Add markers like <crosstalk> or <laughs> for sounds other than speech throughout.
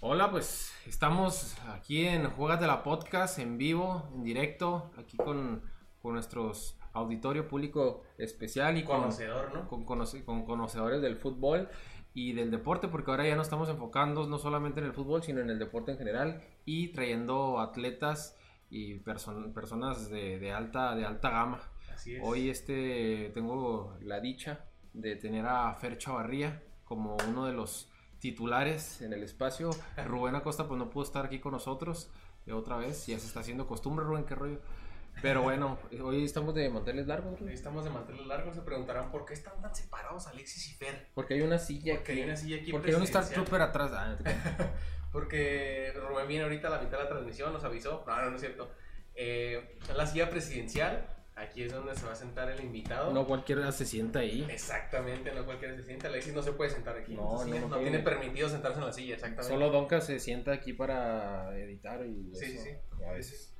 Hola, pues estamos aquí en Juegate la Podcast en vivo, en directo, aquí con, con nuestros auditorio público especial y con, Conocedor, ¿no? con, conoce- con conocedores del fútbol y del deporte, porque ahora ya nos estamos enfocando no solamente en el fútbol, sino en el deporte en general y trayendo atletas y person- personas de, de alta, de alta gama. Así es. Hoy este, tengo la dicha de tener a Fer Chavarría como uno de los titulares en el espacio. <laughs> Rubén Acosta pues no pudo estar aquí con nosotros eh, otra vez, ya se está haciendo costumbre Rubén, qué rollo. Pero bueno, hoy estamos de manteles largos, Hoy estamos de manteles largos. Se preguntarán por qué están tan separados Alexis y Fer. porque hay una silla Porque aquí. hay una silla aquí porque hay un Star. Trooper atrás. Ah, no. <laughs> Porque Rubén viene ahorita a la mitad de la transmisión, nos avisó. No, no, no es cierto. Eh, la silla presidencial, aquí es donde se va a sentar el invitado. no cualquiera se sienta ahí. Exactamente, no cualquiera se sienta. Alexis no se puede sentar aquí. No, no, no tiene permitido sentarse en la silla, exactamente. Solo Donka se sienta aquí para editar y Sí, eso, sí, a veces.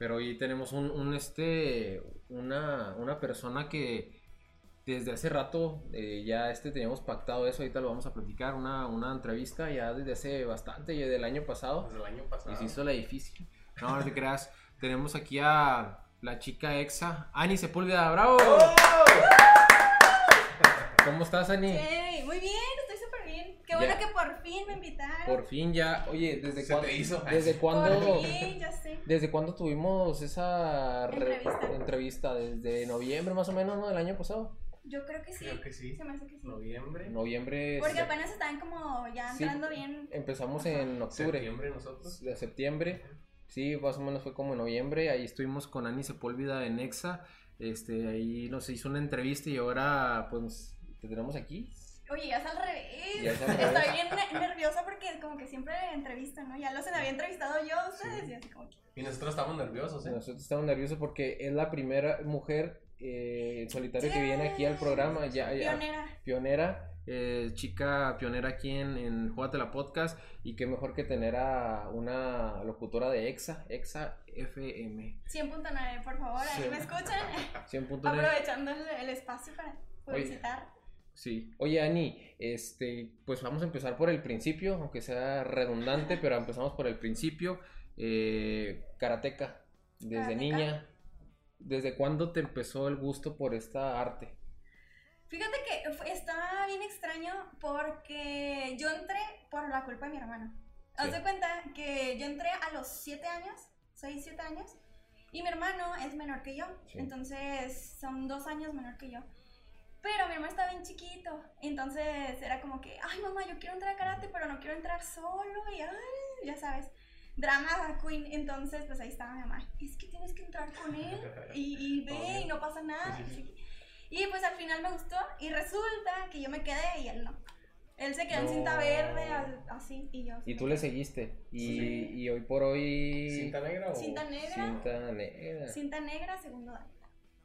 Pero hoy tenemos un, un, este una, una persona que desde hace rato eh, ya este teníamos pactado eso, ahorita lo vamos a platicar, una, una entrevista ya desde hace bastante, ya del año pasado, Desde el año pasado. y se hizo la difícil. No, no te creas, <laughs> tenemos aquí a la chica exa, Ani Sepúlveda, bravo. ¡Oh! ¿Cómo estás, Ani? Yay, muy bien, estoy súper bien. Qué Ya. bueno que por fin me invitaron. Por fin ya, oye, ¿desde Se cuándo? te hizo. ¿Desde cuándo? Por fin, ya sé. ¿Desde cuándo tuvimos esa re- Entrevista. entrevista? Desde noviembre más o menos, ¿no? Del año pasado. Yo creo que sí. Creo que sí. Se me hace que sí. Noviembre. Noviembre. Porque se- apenas estaban como ya Sí. entrando bien. Empezamos Ajá. en octubre. Septiembre nosotros. De septiembre. Sí, más o menos fue como en noviembre. Ahí estuvimos con Ani Sepúlveda en Exa. Este, ahí nos hizo una entrevista y ahora pues te tenemos aquí. Oye, ya es al revés. Ya es al Estoy bien ne- nerviosa porque como que siempre entrevistan, ¿no? Ya los había entrevistado yo a ustedes Sí. y así como que. Y nosotros estamos nerviosos, ¿eh? Nosotros estamos nerviosos porque es la primera mujer eh, en solitario que viene aquí al programa. Ya, ya- Pionera. pionera, eh, chica pionera aquí en, en Júgate la Podcast y qué mejor que tener a una locutora de EXA, EXA FM 100.9, por favor, ahí Sí. me escuchan. <laughs> 100.9. Aprovechando el, el espacio para Oye. Sí. Oye, Ani, este, pues vamos a empezar por el principio, aunque sea redundante, pero empezamos por el principio. Eh, karateca, desde niña. ¿Desde cuándo te empezó el gusto por esta arte? Fíjate que está bien extraño porque yo entré por la culpa de mi hermano. Haz Sí. de cuenta que yo entré a los 7 años, 6, 7 años, y mi hermano es menor que yo, Sí. entonces son dos años menor que yo. Pero mi hermano estaba bien chiquito, entonces era como que, ay mamá, yo quiero entrar a karate, pero no quiero entrar solo, y ay, ya sabes, drama queen. Entonces, pues ahí estaba mi mamá, es que tienes que entrar con él, y, y <laughs> ve, Obvio. y no pasa nada. Sí, sí, sí. Y pues al final me gustó y resulta que yo me quedé y él no. Él se quedó en cinta verde, así, y yo. Y tú le seguiste. Y, Sí. y hoy por hoy. ¿Cinta negra o...? Cinta negra. Cinta negra. Cinta negra, segundo daño.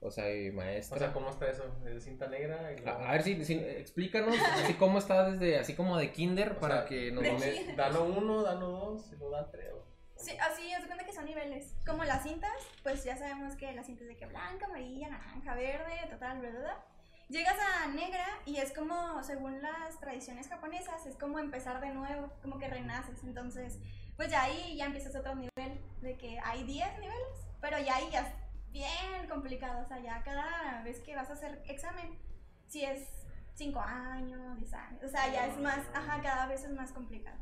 O sea, y maestra. O sea, ¿cómo está eso? ¿Es cinta negra? Y a, luego- a ver si, si- explícanos así cómo está desde, así como de kinder O para sea, que nos de dame- Dano uno, dano dos, y luego dan tres. o- Sí, así, haz de cuenta que son niveles. Como las cintas, pues ya sabemos que las cintas de que blanca, amarilla, naranja, verde, total, bla, bla, bla. Llegas a negra y es como, según las tradiciones japonesas, es como empezar de nuevo, como que renaces. Entonces, pues ya ahí ya empiezas otro nivel, de que hay 10 niveles, pero ya ahí ya bien complicado. O sea, ya cada vez que vas a hacer examen, si es 5 años, 10 años, o sea, ya es más, ajá, cada vez es más complicado.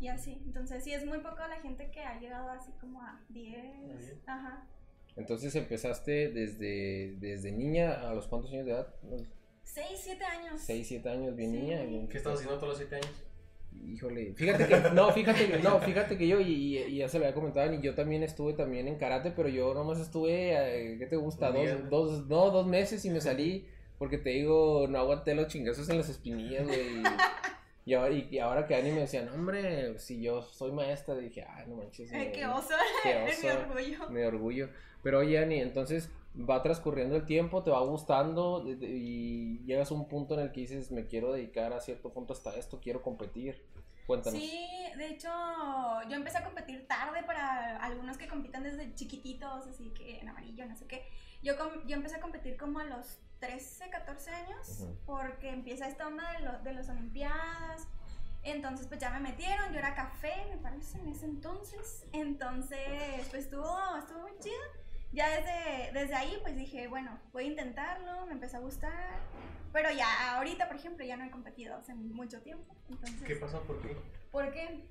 Y así, entonces sí es muy poco la gente que ha llegado así como a 10, diez. ajá. Entonces empezaste desde, desde niña, ¿a los cuántos años de edad? 6, 7 años. 6, 7 años, bien Sí. niña. bien- ¿Qué estás haciendo todos los siete años? Híjole, fíjate que, no, fíjate que, no, fíjate que yo, y, ya se lo había comentado, y yo también estuve también en karate, pero yo nomás estuve, eh, ¿qué te gusta? Dos, dos, no, dos meses y me salí, porque te digo, no aguanté los chingazos en las espinillas, güey. Y, ahora, y, ahora que Ani me decía, no, hombre, si yo soy maestra, dije, ay, no manches. Ay, me- qué oso, <laughs> qué es mi orgullo. Me orgullo. Pero oye, Ani, entonces, va transcurriendo el tiempo, te va gustando y llegas a un punto en el que dices, me quiero dedicar a cierto punto hasta esto, quiero competir. Cuéntanos. Sí, de hecho, yo empecé a competir tarde para algunos que compitan desde chiquititos, así que en amarillo, no sé qué. Yo, com- yo empecé a competir como a los 13, 14 años, porque empieza esta onda de, lo- de las Olimpiadas. Entonces, pues ya me metieron, yo era café, me parece, en ese entonces. Entonces, pues estuvo, estuvo muy chido. Ya desde, desde ahí, pues dije, bueno, voy a intentarlo, me empezó a gustar. Pero ya ahorita, por ejemplo, ya no he competido hace mucho tiempo. Entonces, ¿Qué pasó? ¿Por qué? ¿por qué?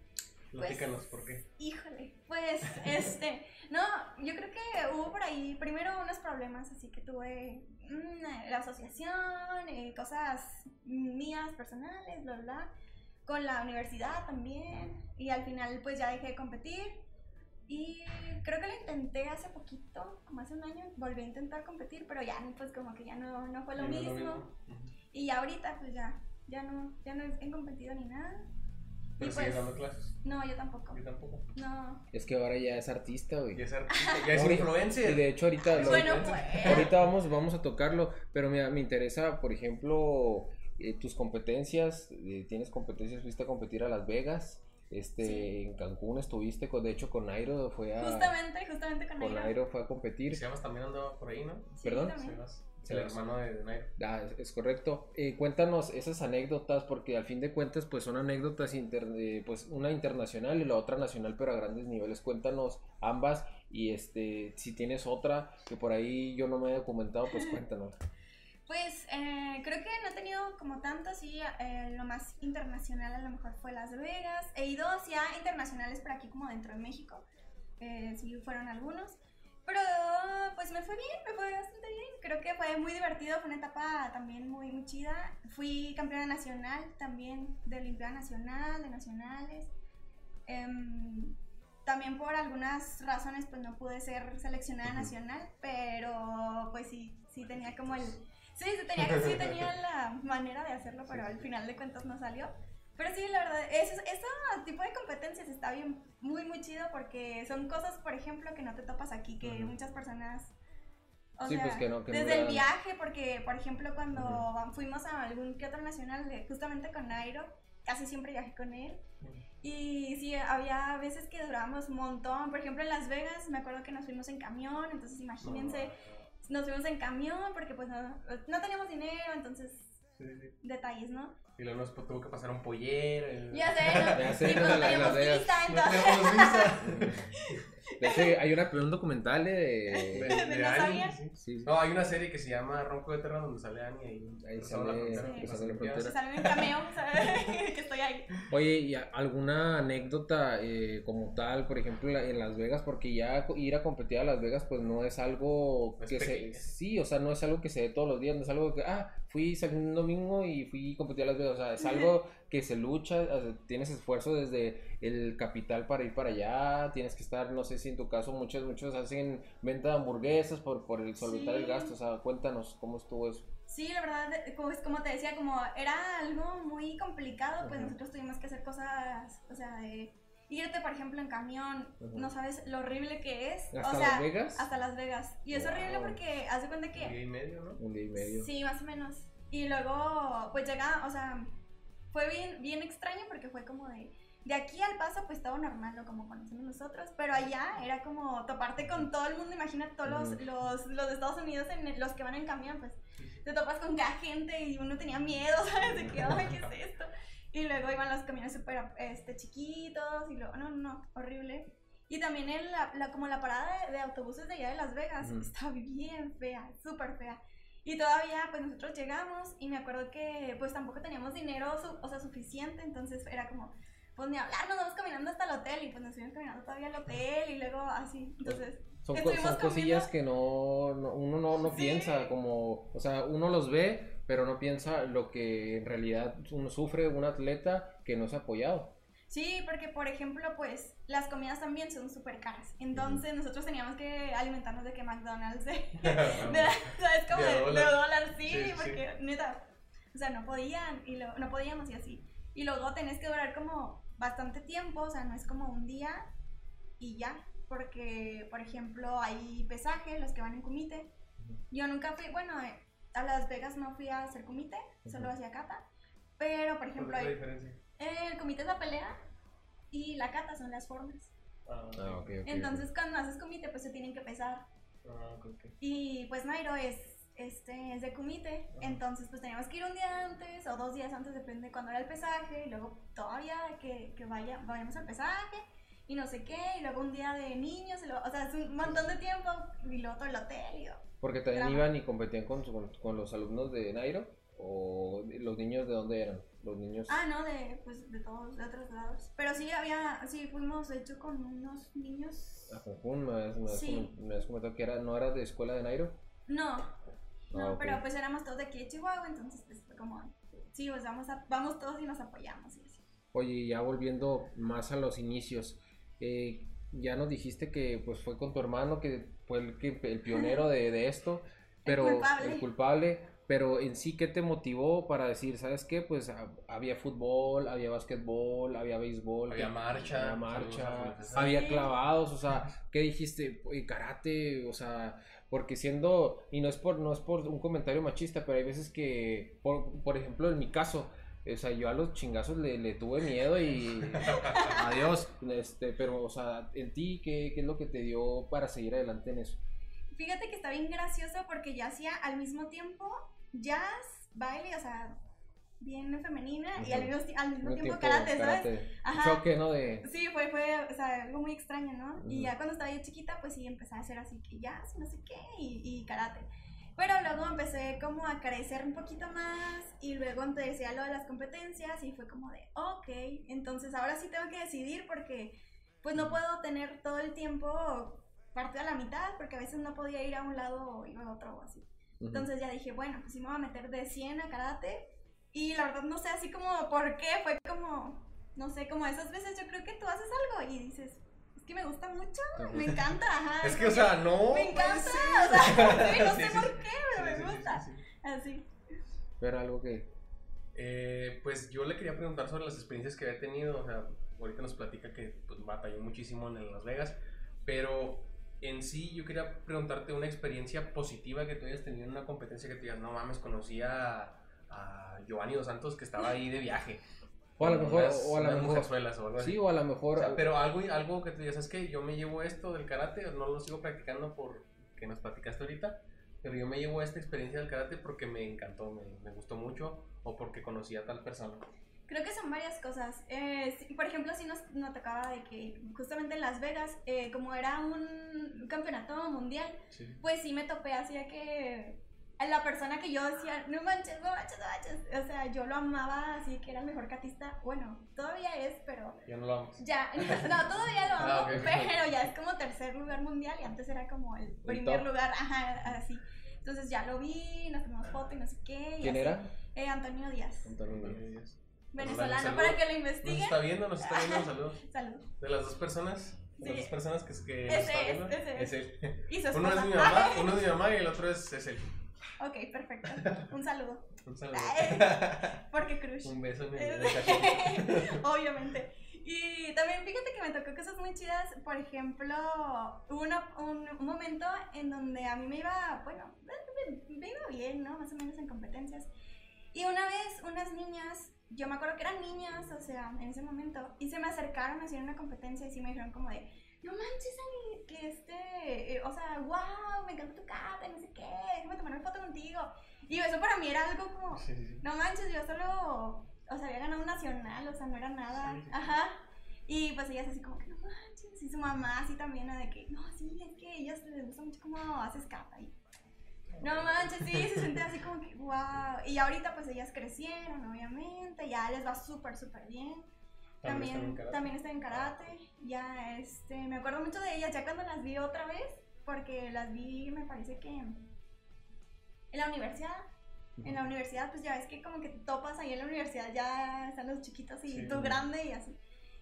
Platícanos, ¿por qué? Híjole, pues, <laughs> este, no, yo creo que hubo por ahí primero unos problemas, así que tuve mm, la asociación, eh, cosas mías personales, bla, bla, bla, con la universidad también, y al final pues ya dejé de competir, y creo que lo intenté hace poquito, como hace un año, volví a intentar competir, pero ya, pues como que ya no, no fue lo mismo, y ya ahorita pues ya, ya no, ya no he competido ni nada, Pero sigues pues- dando clases. no, yo tampoco, Yo tampoco. no. Es que ahora ya es artista, güey. Ya es artista, ya es influencer. Y de hecho ahorita, lo- Bueno, pues. ahorita vamos, vamos a tocarlo, pero mira, me interesa, por ejemplo, eh, tus competencias, eh, tienes competencias, fuiste a competir a Las Vegas, este, Sí. en Cancún estuviste, con, de hecho con Nairo fue a, Justamente, justamente con. Nairo fue a competir, Sebas también andaba por ahí, ¿no? Sí, ¿Perdón? Sebas. El Sebas. hermano de de Nairo. Ah, es, es correcto. Eh, cuéntanos esas anécdotas, porque al fin de cuentas, pues son anécdotas, inter- eh, pues una internacional y la otra nacional, pero a grandes niveles. Cuéntanos ambas y este, si tienes otra que por ahí yo no me he documentado, pues <laughs> cuéntanos. Pues eh, creo que no he tenido como tanto, sí, eh, lo más internacional a lo mejor fue Las Vegas. He ido hacia internacionales por aquí como dentro de México, eh, sí fueron algunos. Pero pues me fue bien, me fue bastante bien. Creo que fue muy divertido, fue una etapa también muy, muy chida. Fui campeona nacional también de Olimpiada Nacional, de Nacionales. Em, también por algunas razones pues no pude ser seleccionada nacional, pero pues sí, sí tenía como el... Sí, sí tenía, sí tenía <laughs> la manera de hacerlo, pero al final de cuentas no salió. Pero sí, la verdad, ese, ese tipo de competencias está bien, muy, muy chido porque son cosas, por ejemplo, que no te topas aquí, que Ujú. muchas personas... O Sí, sea, pues, que no- que no desde le el dan- viaje, porque, por ejemplo, cuando Ujú. fuimos a algún que otro nacional, justamente con Nairo, casi siempre viajé con él. Y sí, había veces que durábamos un montón. Por ejemplo, en Las Vegas, me acuerdo que nos fuimos en camión, entonces imagínense, nos fuimos en camión porque pues no, no teníamos dinero, entonces Sí, sí, sí. detalles, ¿no? Y luego nos tuvo que pasar un pollero. el- Ya sé, ¿no? <laughs> Ya sé, y pues no teníamos Las Vegas. visa, No entonces... teníamos visa. <laughs> De hecho, hay una, un documental de... De, ¿No de Ani, sabías? sí. Sí, sí. No, hay una serie que se llama Ronco de Terra donde sale Ani ahí. Ahí cruzando la sale- frontera, sí. Sale en cameo, <laughs> ¿sabes? que estoy ahí. Oye, ¿y alguna anécdota eh, como tal, por ejemplo, en Las Vegas? Porque ya ir a competir a Las Vegas, pues no es algo Es que se... Sí, o sea, no es algo que se dé todos los días, no es algo que, ah, fui salí un domingo y fui a competir a Las Vegas, o sea, es algo que se lucha, o sea, tienes esfuerzo desde el capital para ir para allá, tienes que estar, no sé si en tu caso muchos, muchos hacen venta de hamburguesas por, por el solventar el gasto, o sea, cuéntanos cómo estuvo eso. Sí, la verdad, pues como te decía, como era algo muy complicado, pues nosotros tuvimos que hacer cosas, o sea, de irte, por ejemplo, en camión, no sabes lo horrible que es. ¿Hasta o sea, Las Vegas? Hasta Las Vegas. Y es horrible porque haz de cuenta Un día que... y medio, ¿no? Un día y medio. Sí, más o menos. Y luego, pues llega, o sea, fue bien, bien extraño porque fue como de... De aquí al paso, pues todo normal, ¿no? Como conocemos nosotros. Pero allá era como toparte con todo el mundo. Imagina todos los, los, los de Estados Unidos, en el- los que van en camión, pues te topas con cada gente y uno tenía miedo, <laughs> ¿sabes? De que, ay, ¿qué es <laughs> esto? Y luego iban los camiones súper este, chiquitos y luego, no, no, no, horrible. Y también en la, la- como la parada de, de autobuses de allá de Las Vegas Ujú. <laughs> estaba bien fea, súper fea. Y todavía, pues nosotros llegamos y me acuerdo que pues tampoco teníamos dinero, su- o sea, suficiente, entonces era como, pues ni hablar, nos vamos caminando hasta el hotel y pues nos fuimos caminando todavía al hotel y luego así, entonces... Son, son cosillas que no, no- uno no, no Sí. piensa, como, o sea, uno los ve, pero no piensa lo que en realidad uno sufre un atleta que no es apoyado. Sí, porque por ejemplo, pues las comidas también son súper caras. Entonces nosotros teníamos que alimentarnos de que McDonald's, de, <laughs> de- ¿sabes? Como De de, dólar. dólar, sí, Sí, sí, porque neta, o sea, no podían, y lo- no podíamos y así. Y luego tenés que durar como bastante tiempo, o sea, no es como un día y ya, porque por ejemplo hay pesaje, los que van en comité, Yo nunca fui, bueno, eh, a Las Vegas no fui a hacer comité, solo hacía cata. Pero, por ¿Cuál ejemplo, es la el, diferencia? El comité es la pelea y la cata son las formas. Ah, ok. Ah, ok, ok. Entonces, cuando haces comité, pues se tienen que pesar. Ah, ok, ok. Y pues Nairo es, este, es de comité, Ajá. entonces pues teníamos que ir un día antes o dos días antes, depende de cuándo era el pesaje, y luego todavía que, que vaya, vayamos al pesaje y no sé qué, y luego un día de niños, y luego- o sea, es un montón de tiempo, y luego todo el hotel, y yo, Porque también Drama. iban y competían con, su- con, con los alumnos de Nairo. ¿O los niños de dónde eran? Los niños. Ah, no, de, pues, de todos, de otros lados. Pero sí había, sí, fuimos, de hecho, con unos niños... A Cancún, me habías, me Sí. me habías comentado que era, no era de escuela de Nairo. No, no, Ah, ok. pero pues éramos todos de aquí de Chihuahua, entonces pues fue como, sí, pues vamos, a, vamos todos y nos apoyamos y así. Oye, ya volviendo más a los inicios, eh, ya nos dijiste que pues fue con tu hermano que fue el, que, el pionero de, de esto, <laughs> pero culpable. el culpable, pero en sí, ¿qué te motivó para decir, sabes qué? Pues ha- había fútbol, había básquetbol, había béisbol, Había que- marcha, había marcha, había clavados, o sea, ¿qué dijiste? Karate, o sea, porque siendo, y no es por, no es por un comentario machista, pero hay veces que, por, por ejemplo, en mi caso, o sea, yo a los chingazos le, le tuve miedo y <laughs> adiós, este, pero, o sea, en ti, ¿qué, ¿qué es lo que te dio para seguir adelante en eso? Fíjate que está bien gracioso porque yo hacía al mismo tiempo jazz, baile, o sea, bien femenina, y al mismo, al mismo Un tiempo tiempo karate, ¿sabes? karate. Un Ajá. choque, ¿no? De, Sí, fue, fue, o sea, algo muy extraño, ¿no? Y ya cuando estaba yo chiquita, pues sí, empecé a hacer así que jazz, no sé qué, y, y karate. Pero luego empecé como a crecer un poquito más y luego empecé a lo de las competencias y fue como de, ok, entonces ahora sí tengo que decidir porque pues no puedo tener todo el tiempo partido a la mitad porque a veces no podía ir a un lado o ir a otro o así. Entonces ya dije, bueno, pues sí me voy a meter de 100 a karate. Y la verdad no sé así como por qué, fue como, no sé, como esas veces yo creo que tú haces algo y dices, es que me gusta mucho, me encanta, ajá. Es que, o sea, no. Me encanta, <laughs> o sea, <laughs> sí, no Sí, sé por qué, pero me gusta. sí, sí. Así. Pero algo que, Eh, pues yo le quería preguntar sobre las experiencias que había tenido. O sea, ahorita nos platica que pues, batalló muchísimo en Las Vegas. Pero en sí, yo quería preguntarte una experiencia positiva que tú hayas tenido en una competencia que te digas, no mames, conocí a, a Giovanni Dos Santos que estaba ahí de viaje. o a lo mejor, unas- o a lo mejor, o algo así. sí, o a lo mejor, O sea, pero algo, algo que tú digas, es que yo me llevo esto del karate, no lo sigo practicando por que nos platicaste ahorita, pero yo me llevo esta experiencia del karate porque me encantó, me, me gustó mucho o porque conocí a tal persona. Creo que son varias cosas. Eh, por ejemplo, sí nos, nos tocaba de que justamente en Las Vegas, eh, como era un campeonato mundial, Sí. pues sí me topé así de que la persona que yo decía, no manches, no manches, no manches. O sea, yo lo amaba así que era el mejor catista. Bueno, todavía es, pero Ya no lo vamos. ya, <laughs> no, todavía lo <laughs> amo, Ah, ok. pero ya es como tercer lugar mundial y antes era como el primer top. lugar, ajá, así. Entonces ya lo vi, nos tomamos foto y no sé qué. y ¿quién así. era? Eh, Antonio Díaz, Antonio Díaz. Venezolano, para que lo Nos investiguen. está viendo, nos está viendo, <laughs> saludos. Saludos. De las dos personas, de Sí. las dos personas que, que nos Ese está es, viendo, ese es. él. Y su Uno es mi mamá, <laughs> uno es mi mamá y el otro es, es él. Ok, perfecto. Un saludo. Un saludo. Porque Crush. Un beso en el. <laughs> Obviamente. Y también fíjate que me tocó cosas muy chidas. Por ejemplo, hubo una- un, un momento en donde a mí me iba, bueno, me, me iba bien, ¿no? Más o menos en competencias. Y una vez unas niñas, yo me acuerdo que eran niñas, o sea, en ese momento, y se me acercaron a hacer una competencia y sí me dijeron como de, no manches, Ani, que este, eh, o sea, wow, me encanta tu kata, no sé qué, déjame tomar una foto contigo. Y eso para mí era algo como, Sí, sí, sí. no manches, yo solo, o sea, había ganado un nacional, o sea, no era nada. Sí. Ajá. Y pues ellas así como que, no manches. Y su mamá así también, de que, no, sí, es que a ellas les gusta mucho cómo haces capa. Y, no manches, sí, se siente así como que, wow. Y ahorita pues ellas crecieron, obviamente, ya les va súper, súper bien. También También, está en karate. Ya, este, me acuerdo mucho de ellas ya cuando las vi otra vez, porque las vi, me parece que en la universidad. En la universidad, pues ya ves que como que te topas ahí en la universidad, ya están los chiquitos y Sí. tú grande y así.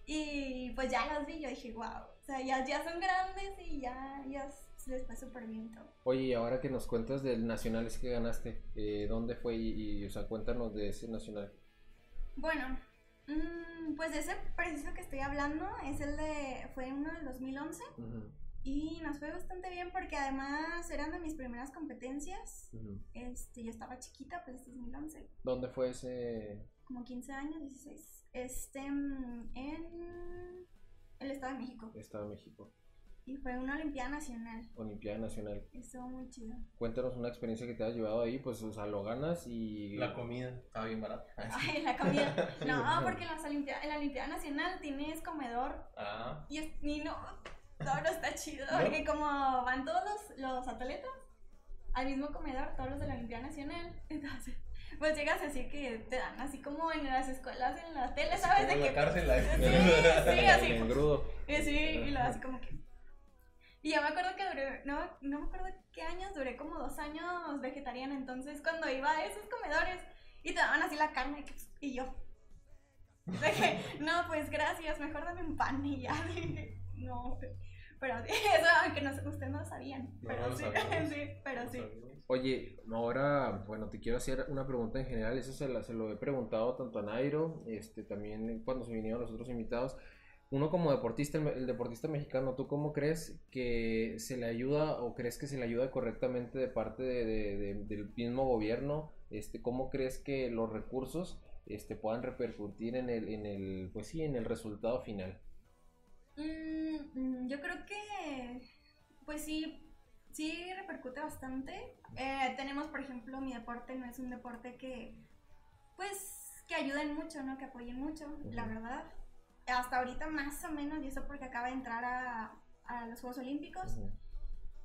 Y pues ya las vi, yo dije, wow, o sea, ya, ya son grandes y ya, ya les fue súper bien todo. Oye, y ahora que nos cuentas del nacional ese que ganaste, eh, ¿dónde fue? Y, y, o sea, cuéntanos de ese nacional. Bueno, mm, pues de ese preciso que estoy hablando es el de, fue uno del 2011. Ujú. Y nos fue bastante bien porque además eran de mis primeras competencias. Este, yo estaba chiquita, pues 2011, ¿Dónde fue ese? como 15 años, 16. Este, mm, en el Estado de México. Estado de México, Y fue una Olimpiada Nacional. Olimpiada Nacional. Estuvo muy chido. Cuéntanos una experiencia que te has llevado ahí, pues, o sea, lo ganas y... La comida estaba bien barata. <laughs> Ay, la comida. <laughs> No, porque en, las Olimpiadas, en la Olimpiada Nacional tienes comedor Ah, y, es, y no, todo no está chido. ¿No? Porque como van todos los, los atletas al mismo comedor, todos los de la Olimpiada Nacional, <laughs> entonces, pues llegas así que te dan así como en las escuelas, en la tele, así ¿sabes? como De en que, la cárcel. la- Sí, sí, así. El sí, y lo así como que. Y yo me acuerdo que duré, no, no me acuerdo qué años, duré como dos años vegetariana. Entonces, cuando iba a esos comedores y te daban así la carne, y yo. Que, <laughs> no, pues gracias, mejor dame un pan y ya. <laughs> Dije, no, pero sí, <laughs> eso, aunque no, ustedes no lo sabían. No, Pero no lo sí, sabíamos. sí, pero sí. Oye, ahora, bueno, te quiero hacer una pregunta en general, eso se, la- se lo he preguntado tanto a Nairo, este, también cuando se vinieron los otros invitados. Uno como deportista, el, deportista mexicano, ¿tú cómo crees que se le ayuda o crees que se le ayuda correctamente de parte de- de- de- del mismo gobierno? Este, ¿cómo crees que los recursos este, puedan repercutir en el, en el, pues sí, en el resultado final? Mm, mm, yo creo que, pues sí, sí repercute bastante. Eh, tenemos, por ejemplo, mi deporte no es un deporte que, pues, que ayuden mucho, ¿no? Que apoyen mucho, la verdad. Hasta ahorita más o menos, y eso porque acaba de entrar a, a los Juegos Olímpicos,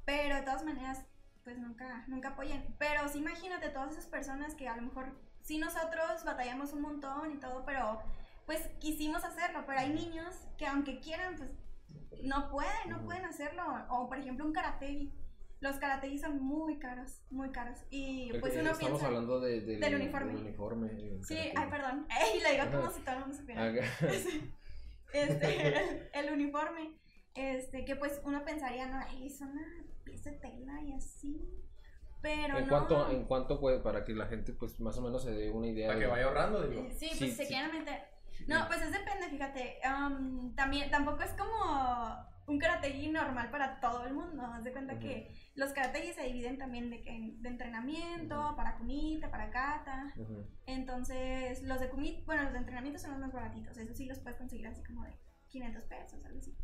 pero de todas maneras, pues nunca, nunca apoyan. Pero sí imagínate todas esas personas que a lo mejor, sí nosotros batallamos un montón y todo, pero pues quisimos hacerlo, pero hay niños que aunque quieran, pues no pueden, no pueden hacerlo. O por ejemplo un karategi. Los karategis son muy caros, muy caros. Y El- pues uno Estamos piensa... hablando de- del, del uniforme. del uniforme, Sí, karate. ay, perdón. <laughs> Ey, le digo como si todo el mundo supiera. <laughs> Este, el, <laughs> <laughs> el uniforme, este, que pues uno pensaría, no, ay, es una pieza de tela y así, pero ¿En no. cuánto, en cuánto puede, para que la gente pues más o menos se dé una idea? Para de- que vaya ahorrando, digo. Sí, Sí, pues se sí. quieren meter. No, pues es depende, fíjate, am, también, tampoco es como un karategi normal para todo el mundo, haz de cuenta que los karategis se dividen también de, que, de entrenamiento, para kumite, para kata, entonces los de kumite, bueno, los de entrenamiento son los más baratitos, eso sí los puedes conseguir así como de 500 pesos, algo así.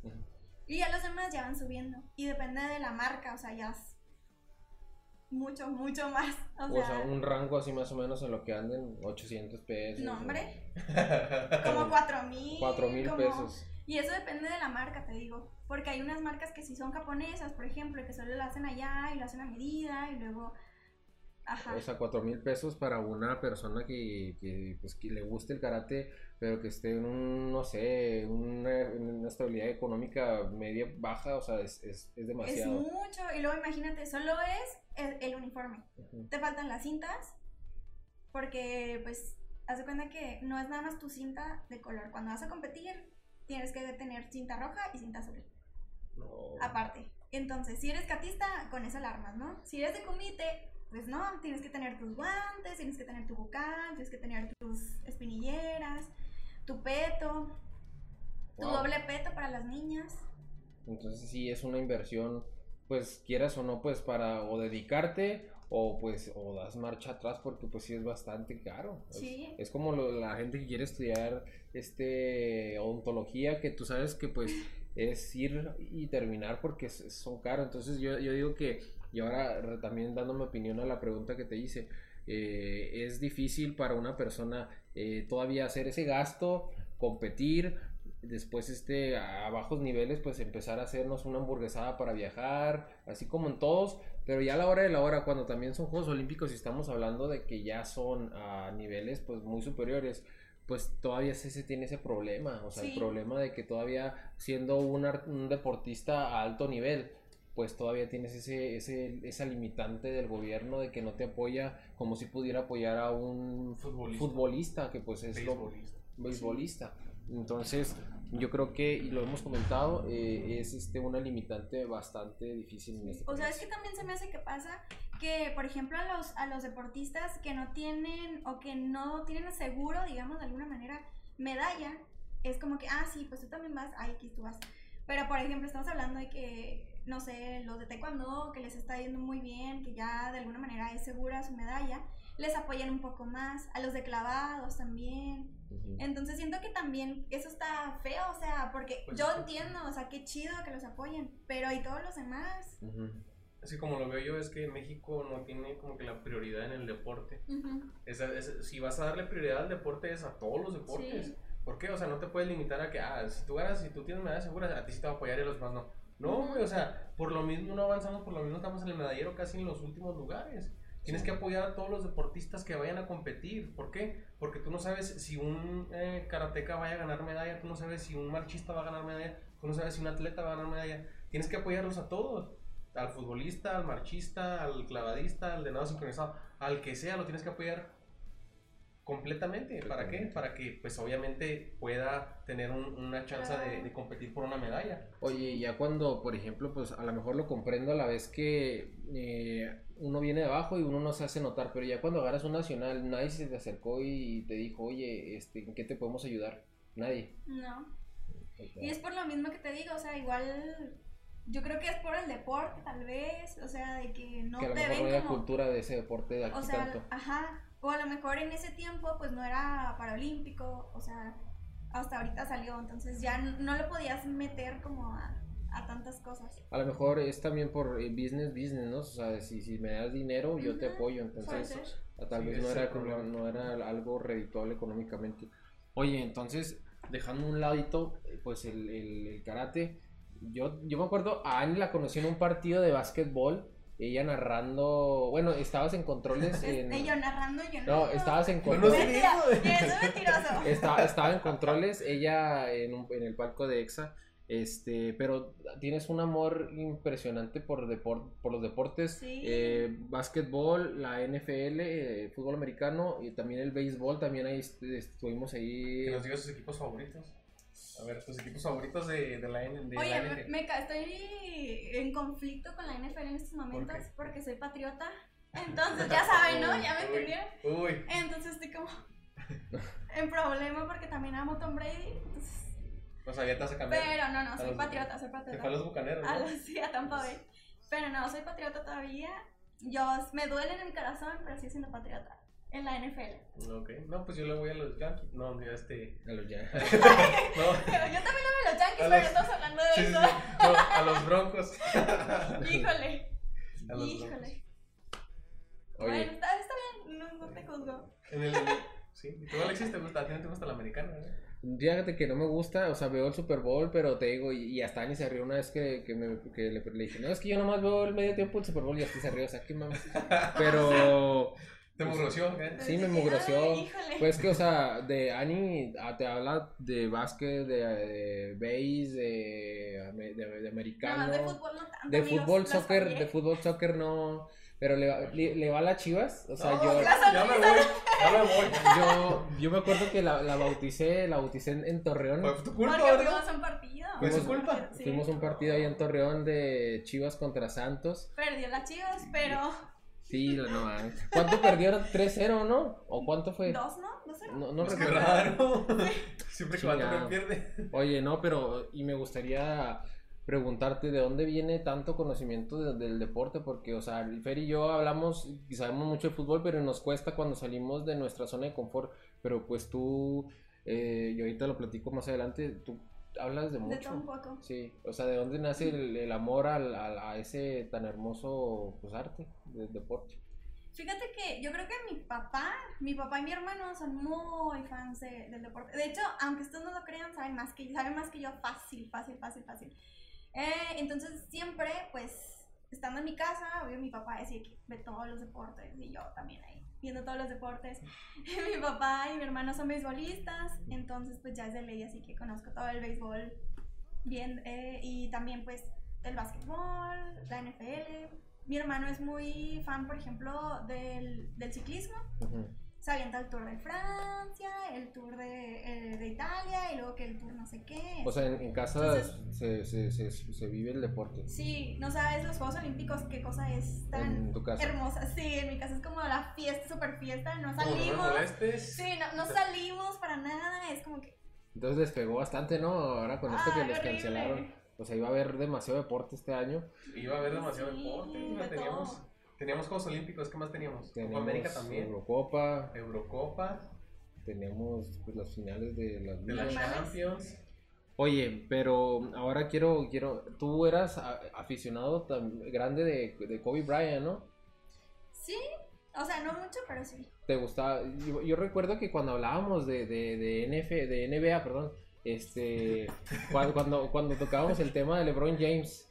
Y ya los demás ya van subiendo. Y depende de la marca, o sea, ya es mucho, mucho más. O O sea, sea, un rango así más o menos en lo que anden, 800 pesos. no, hombre, <laughs> como 4 mil. 4 mil pesos. Y eso depende de la marca, te digo. Porque hay unas marcas que sí son japonesas, por ejemplo, que solo lo hacen allá y lo hacen a medida y luego. Ajá. O sea, 4 mil pesos para una persona que, que, pues, que le guste el karate, pero que esté en un, no sé, una, una estabilidad económica media baja, o sea, es, es, es es demasiado. mucho. Y luego imagínate, solo es el, el uniforme. Te faltan las cintas porque pues haz de cuenta que no es nada más tu cinta de color cuando vas a competir tienes que tener cinta roja y cinta azul No. aparte entonces si eres catista con eso la armas no si eres de comité pues no tienes que tener tus guantes tienes que tener tu bucal tienes que tener tus espinilleras tu peto tu Wow. doble peto para las niñas Entonces sí es una inversión, pues quieras o no, pues para o dedicarte o pues o das marcha atrás porque pues sí es bastante caro. Es- Sí. Es, como lo- la gente que quiere estudiar este odontología que tú sabes que pues es ir y terminar porque son caros. Entonces yo, yo digo que, y ahora también dando mi opinión a la pregunta que te hice, eh, es difícil para una persona eh, todavía hacer ese gasto, competir, después este a bajos niveles pues empezar a hacernos una hamburguesada para viajar, así como en todos, pero ya a la hora de la hora cuando también son Juegos Olímpicos y estamos hablando de que ya son a niveles pues muy superiores, pues todavía se, se tiene ese problema, o sea, el problema de que todavía siendo un, ar- un deportista a alto nivel, pues todavía tienes ese, ese, esa limitante del gobierno de que no te apoya como si pudiera apoyar a un Futbolista. futbolista que pues es lo, Beisbolista. beisbolista. Entonces, yo creo que, y lo hemos comentado, eh, es este una limitante bastante difícil en este O sea, es que también se me hace que pasa que, por ejemplo, a los, a los deportistas que no tienen o que no tienen seguro, digamos, de alguna manera, medalla, es como que, ah, sí, pues tú también vas, ay, aquí tú vas. Pero, por ejemplo, estamos hablando de que no sé, los de taekwondo, que les está yendo muy bien, que ya de alguna manera es segura su medalla, les apoyan un poco más, a los de clavados también. Entonces siento que también eso está feo, o sea, porque Pues yo sí. entiendo, o sea, qué chido que los apoyen, pero ¿y todos los demás? Ujú. Así como lo veo yo, es que México no tiene como que la prioridad en el deporte. Ujú. Esa- es- si vas a darle prioridad al deporte, es a todos los deportes. Sí. ¿Por qué? O sea, no te puedes limitar a que, ah, si tú ganas, si tú tienes medalla segura, a ti sí te va a apoyar y a los demás no. No, güey, o sea, por lo mismo no avanzamos, por lo mismo estamos en el medallero casi en los últimos lugares. Tienes que apoyar a todos los deportistas que vayan a competir. ¿Por qué? Porque tú no sabes si un eh, karateca vaya a ganar medalla, tú no sabes si un marchista va a ganar medalla, tú no sabes si un atleta va a ganar medalla. Tienes que apoyarlos a todos. Al futbolista, al marchista, al clavadista, al de nado sincronizado, al que sea, lo tienes que apoyar completamente. ¿Para qué? Para que, pues obviamente, pueda tener un- una chance de, competir por una medalla. Oye, ya cuando, por ejemplo, pues a lo mejor lo comprendo a la vez que eh, uno viene de abajo y uno no se hace notar, pero ya cuando agarras un nacional, nadie se te acercó y te dijo, oye, este, ¿en qué te podemos ayudar? Nadie. No. Y es por lo mismo que te digo, o sea, igual yo creo que es por el deporte tal vez, o sea, de que no que a lo te mejor no ven como... cultura de ese deporte de aquí O sea, tanto. ajá, o a lo mejor en ese tiempo pues no era paralímpico, o sea, hasta ahorita salió, entonces ya n- no lo podías meter como a, a tantas cosas. A lo mejor es también por eh, business, business, ¿no? O sea, si, si me das dinero, yo te apoyo. Entonces, tal Sí, vez no era, problema. no, no era algo redituable económicamente. Oye, entonces, dejando un ladito, pues el, el- el karate. Yo, yo me acuerdo, a Annie la conocí en un partido de básquetbol. Ella narrando. Bueno, estabas en controles. En, yo narrando, yo no, estabas en controles. Mentira, eso es mentiroso. <laughs> Estaba, estaba en controles, ella en, un- en el palco de EXA, este, pero tienes un amor impresionante por, depor- por los deportes, Sí. eh, básquetbol, la NFL, eh, fútbol americano y también el béisbol, también ahí est- estuvimos ahí. Que nos diga sus equipos favoritos. A ver, tus equipos favoritos de, de la, N- de Oye, la me, NFL. estoy en conflicto con la NFL en estos momentos porque soy patriota. <laughs> Entonces, ya saben, ¿no? Ya me entendieron. Uy, Entonces estoy como <laughs> en problema porque también amo a Tom Brady. entonces- o sea, ya te vas a cambiar. pero no, no, A soy patriota, soy Se fue a patriota. los bucaneros. A ¿no? los, sí, a Tampa Bay. <laughs> Pero no, soy patriota todavía. Yo me duele en el corazón, pero sigo siendo patriota en la NFL. Ok, no, pues yo le voy a los Yankees. No, ya este. A los ya- <laughs> <laughs> No, Yo también amo a los Yankees, A pero los- estamos hablando de sí, eso. sí. No, a los Broncos. <laughs> Híjole, A los híjole. Oye, Bueno, está, está bien, no, no te juzgo. En el, sí, ¿y tú Alexis te gusta? ¿A ti no te gusta la americana? fíjate que no me gusta, o sea, veo el Super Bowl, pero te digo, y, y hasta Annie se rió una vez que, que, me, que le, le dije, no, es que yo nomás veo el medio tiempo del Super Bowl y hasta se rió, o sea, qué mames. Pero, ¿Te mugroció? ¿eh? Sí, me mugroció. Pues que, o sea, de Annie ah, te habla de básquet, de, de base, de, de, de americano. No, de fútbol no tanto. de amigos, fútbol, soccer, de fútbol, soccer no. Pero le, va- le, le va a las chivas. O sea, No, yo, ya me voy, ya me voy. yo, yo me acuerdo que la, la bauticé, la bauticé en, en Torreón. Fue tu culpa, fuimos a un partido. Fue su Fuimos- culpa. Fuimos a un partido ahí en Torreón de Chivas contra Santos. Perdió las chivas, pero. Sí, la- no mames. ¿Cuánto perdieron? ¿3-0, no? ¿O cuánto fue? ¿Dos, no? ¿Dos cero? No, no Pues qué recuerdo. raro. Siempre tocar pierde. Oye, no, pero y me gustaría preguntarte de dónde viene tanto conocimiento de- del deporte, porque, o sea, Fer y yo hablamos y sabemos mucho de fútbol, pero nos cuesta cuando salimos de nuestra zona de confort. Pero pues tú, eh, y ahorita lo platico más adelante, tú hablas de De todo un mucho. poco. Sí, o sea, ¿de dónde nace el, el amor al, al- a ese tan hermoso pues, arte del deporte? Fíjate que yo creo que mi papá, mi papá y mi hermano son muy fans de- del deporte. De hecho, aunque ustedes no lo crean, saben más que, saben más que yo fácil, fácil, fácil, fácil. Eh, entonces siempre, pues, estando en mi casa, obvio mi papá decía que ve todos los deportes y yo también ahí, viendo todos los deportes. <laughs> mi papá y mi hermano son beisbolistas, entonces pues ya es de ley, así que conozco todo el béisbol bien. eh, y también pues el básquetbol, la NFL. Mi hermano es muy fan, por ejemplo, del, del ciclismo. Se avienta el Tour de Francia, el Tour de, eh, de Italia y luego que el Tour no sé qué. O sea, en, en casa Entonces- se, se, se, se vive el deporte. Sí, no sabes los Juegos Olímpicos qué cosa es tan En tu casa. hermosa. Sí, en mi casa es como la fiesta, super fiesta, no salimos. Sí, no, no salimos para nada, es como que... Entonces les pegó bastante, ¿no? Ahora con esto que les horrible. cancelaron. O sea, iba a haber demasiado deporte este año. Iba a haber demasiado Sí, deporte. de teníamos, todo. Teníamos Juegos Olímpicos, ¿qué más teníamos? Teníamos Copa América también. Eurocopa, Eurocopa, teníamos pues, las finales de las de. Champions. Oye, pero ahora quiero, quiero, tú eras aficionado tan grande de, de Kobe Bryant, ¿no? Sí, o sea, no mucho, pero sí. ¿Te gustaba? Yo, yo recuerdo que cuando hablábamos de, de, de, NF, de NBA, perdón, este, <laughs> cuando, cuando, cuando tocábamos el tema de LeBron James,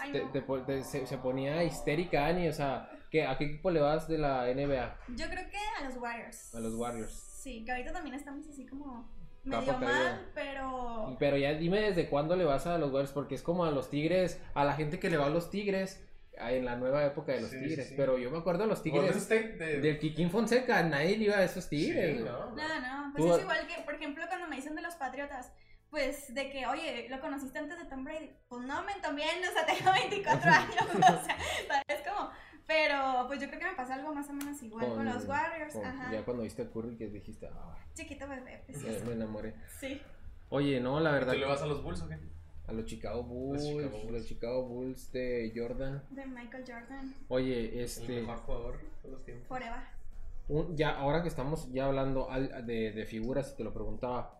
Ay, te- no. te pon- te- se, se ponía histérica Annie, o sea, ¿qué, ¿a qué equipo le vas de la NBA? Yo creo que a los Warriors. A los Warriors. Sí, que ahorita también estamos así como medio mal, pero... Pero ya dime desde cuándo le vas a los Warriors, porque es como a los Tigres, a la gente que le va a los Tigres en la nueva época de los Sí, Tigres. sí. Pero yo me acuerdo de los Tigres de... del Kikín Fonseca, nadie le iba a esos Tigres. Sí. ¿no? No, no, pues Tú- es igual que, por ejemplo, cuando me dicen de los Patriotas, pues de que, oye, ¿lo conociste antes de Tom Brady? Pues no, men, también, o sea, tengo 24 <laughs> años, o sea, <laughs> es como... Pero pues yo creo que me pasa algo más o menos igual con, los Warriors, con- ajá. Ya cuando viste a Curry que dijiste, ah, Chiquito bebé, pues me, me enamoré. sí. Oye, no, la verdad. ¿Tú le vas a los Bulls o qué? A los Chicago Bulls, Chicago los Bulls. Chicago Bulls de Jordan. De Michael Jordan, Oye, El este, mejor jugador de todos los tiempos. forever. un- ya ahora que estamos ya hablando al- de, de figuras, y te lo preguntaba,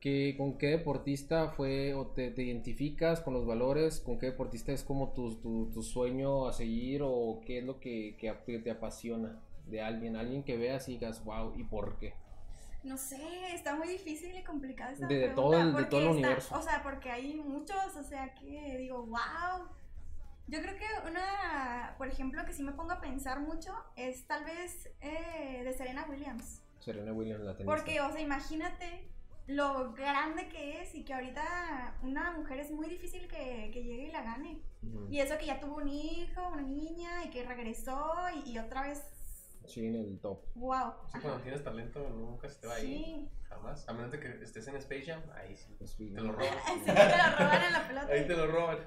¿qué, ¿con qué deportista fue o te, te identificas con los valores? ¿Con qué deportista es como tu, tu, tu sueño a seguir o qué es lo que, que te apasiona de alguien? Alguien que veas y digas, wow, ¿y por qué? No sé, está muy difícil y complicada esta De- de pregunta. todo el- de todo el está- universo. O sea, porque hay muchos, o sea, que digo, wow. Yo creo que una, por ejemplo, que sí me pongo a pensar mucho es tal vez eh, de Serena Williams. Serena Williams la tenista. Porque, o sea, imagínate lo grande que es y que ahorita una mujer es muy difícil que, que llegue y la gane. Y eso que ya tuvo un hijo, una niña y que regresó y, y otra vez, Sí, en el top. wow. Sí, cuando tienes talento nunca se te va a ir. Sí. Jamás. A menos de que estés en Space Jam, ahí sí. Pues, sí, Te ¿no? lo roban. <laughs> Sí, te lo roban en la pelota. Ahí te lo roban.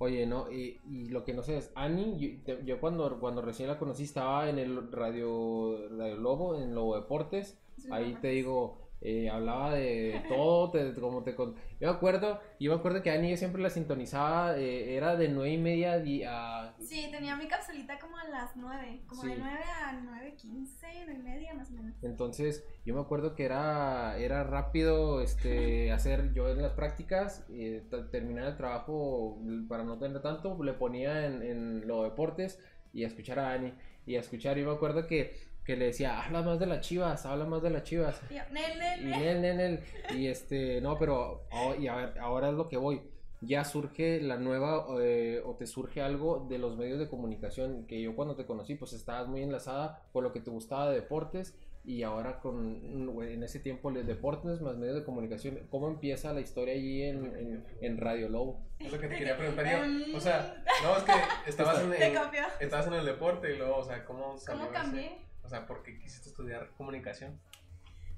Oye, no, y, y lo que no sé es, Annie, yo, cuando, cuando recién la conocí estaba en el Radio, Radio Lobo, en Lobo Deportes, Sí, ahí te digo, eh, hablaba de todo, te- como te con- Yo me acuerdo, yo me acuerdo que Annie yo siempre la sintonizaba, eh, era de nueve y media di- a... Sí, tenía mi capsulita como a las 9, como Sí. de 9 a 9.15, 9 y media más o menos. Entonces, yo me acuerdo que era, era rápido este, <laughs> hacer yo en las prácticas, eh, terminar el trabajo para no tener tanto, le ponía en, en los deportes y a escuchar a Ani. Y a escuchar, yo me acuerdo que, que le decía, habla más de las chivas, habla más de las chivas. Y Nel, Nel, Y Nel. Nel, Nel, Nel. Y este, no, pero oh, y a ver, ahora es lo que voy. Ya surge la nueva, eh, o te surge algo de los medios de comunicación, que yo cuando te conocí, pues estabas muy enlazada por lo que te gustaba de deportes, y ahora con, en ese tiempo, los deportes más medios de comunicación, ¿cómo empieza la historia allí en, en, en Radio Lobo? Es lo que te quería preguntar yo. <laughs> O sea, no, es que estabas en, en- estabas en el deporte y luego, o sea, ¿cómo salió ¿Cómo ese- cambié? O sea, ¿por qué quisiste estudiar comunicación?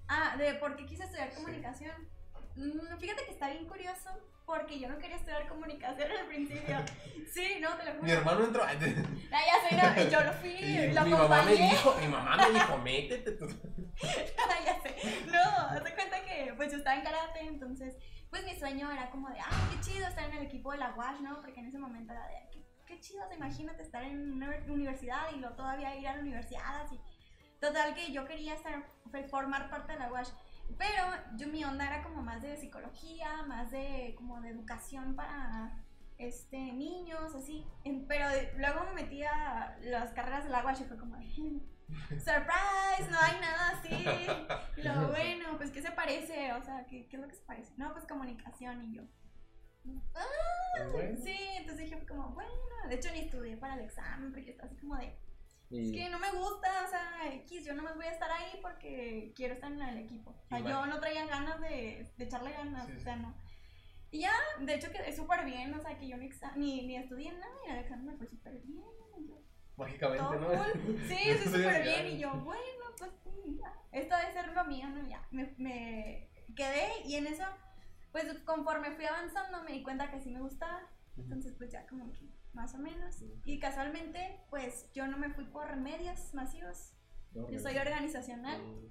Ah, de por qué quise estudiar comunicación. Mm, fíjate que está bien curioso porque yo no quería estudiar comunicación al principio. <laughs> Sí, no, te lo juro. Mi hermano entró. Ah, ya sé, <laughs> no, yo lo fui, Y lo mi mamá me dijo, mi mamá me dijo, métete. tú". <laughs> ya sé. No, de cuenta que pues yo estaba en karate, entonces pues mi sueño era como de, ah, qué chido estar en el equipo de la UASH, ¿no? Porque en ese momento era de, qué, qué chido, imagínate estar en una universidad y luego todavía ir a la universidad, así. Total que yo quería estar, pues, formar parte de la UASH. Pero yo mi onda era como más de psicología, más de como de educación para este niños, así. Pero luego me metí a las carreras de la UASH y fue como, surprise, no hay nada así. <laughs> Luego, bueno, pues ¿qué se parece? O sea, ¿qué, qué es lo que se parece? No, pues comunicación y yo. Ah, Bueno. sí, entonces dije como, bueno, de hecho ni estudié para el examen porque estaba así como de, es Y, que no me gusta, o sea, X, yo nomás voy a estar ahí porque quiero estar en el equipo. O sea, Y yo bueno. no traía ganas de, de echarle ganas, Sí, o sea, no. Y ya, de hecho quedé súper bien, o sea, que yo ni, ni, ni estudié nada y examen me fue súper bien. y yo, Mágicamente, todo ¿no? cool. Sí, <laughs> sí, súper bien. Y yo, bueno, pues sí, ya. Esto debe ser lo mío, ¿no? Ya. Me, me quedé y en eso, pues conforme fui avanzando me di cuenta que sí me gustaba. Entonces, pues ya como que más o menos. Y casualmente, pues yo no me fui por medios masivos. no, Yo soy organizacional. Mm.